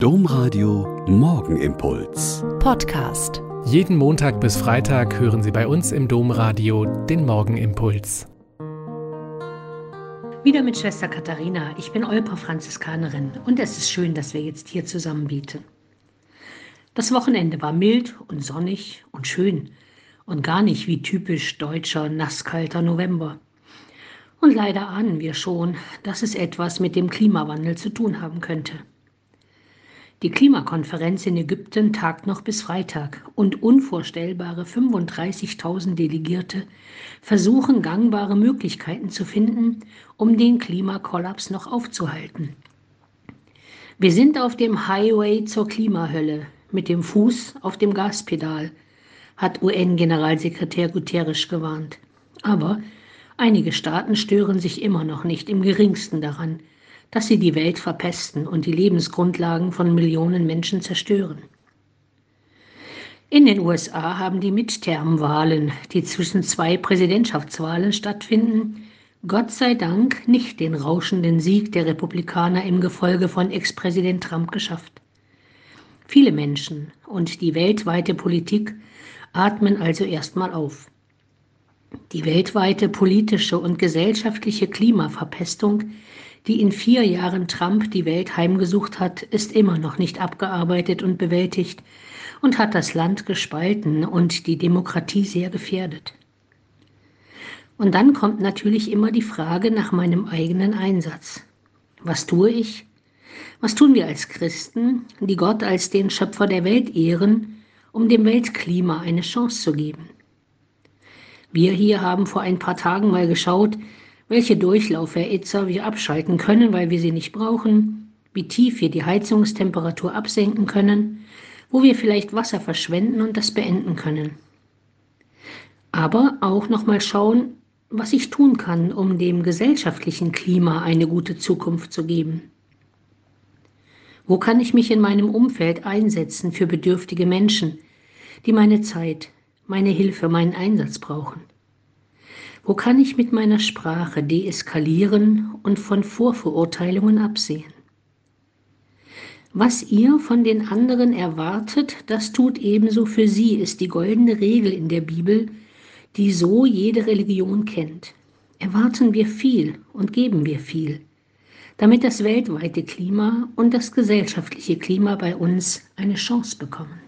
Domradio Morgenimpuls. Podcast. Jeden Montag bis Freitag hören Sie bei uns im Domradio den Morgenimpuls. Wieder mit Schwester Katharina. Ich bin Olper Franziskanerin und es ist schön, dass wir jetzt hier zusammen bieten. Das Wochenende war mild und sonnig und schön und gar nicht wie typisch deutscher nasskalter November. Und leider ahnen wir schon, dass es etwas mit dem Klimawandel zu tun haben könnte. Die Klimakonferenz in Ägypten tagt noch bis Freitag und unvorstellbare 35.000 Delegierte versuchen gangbare Möglichkeiten zu finden, um den Klimakollaps noch aufzuhalten. Wir sind auf dem Highway zur Klimahölle mit dem Fuß auf dem Gaspedal, hat UN-Generalsekretär Guterres gewarnt. Aber einige Staaten stören sich immer noch nicht im geringsten daran, dass sie die Welt verpesten und die Lebensgrundlagen von Millionen Menschen zerstören. In den USA haben die Midterm-Wahlen, die zwischen zwei Präsidentschaftswahlen stattfinden, Gott sei Dank nicht den rauschenden Sieg der Republikaner im Gefolge von Ex-Präsident Trump geschafft. Viele Menschen und die weltweite Politik atmen also erstmal auf. Die weltweite politische und gesellschaftliche Klimaverpestung die in vier Jahren Trump die Welt heimgesucht hat, ist immer noch nicht abgearbeitet und bewältigt und hat das Land gespalten und die Demokratie sehr gefährdet. Und dann kommt natürlich immer die Frage nach meinem eigenen Einsatz. Was tue ich? Was tun wir als Christen, die Gott als den Schöpfer der Welt ehren, um dem Weltklima eine Chance zu geben? Wir hier haben vor ein paar Tagen mal geschaut, welche Durchlauferhitzer wir abschalten können, weil wir sie nicht brauchen, wie tief wir die Heizungstemperatur absenken können, wo wir vielleicht Wasser verschwenden und das beenden können. Aber auch nochmal schauen, was ich tun kann, um dem gesellschaftlichen Klima eine gute Zukunft zu geben. Wo kann ich mich in meinem Umfeld einsetzen für bedürftige Menschen, die meine Zeit, meine Hilfe, meinen Einsatz brauchen? Wo kann ich mit meiner Sprache deeskalieren und von Vorverurteilungen absehen? Was ihr von den anderen erwartet, das tut ebenso für sie, ist die goldene Regel in der Bibel, die so jede Religion kennt. Erwarten wir viel und geben wir viel, damit das weltweite Klima und das gesellschaftliche Klima bei uns eine Chance bekommen.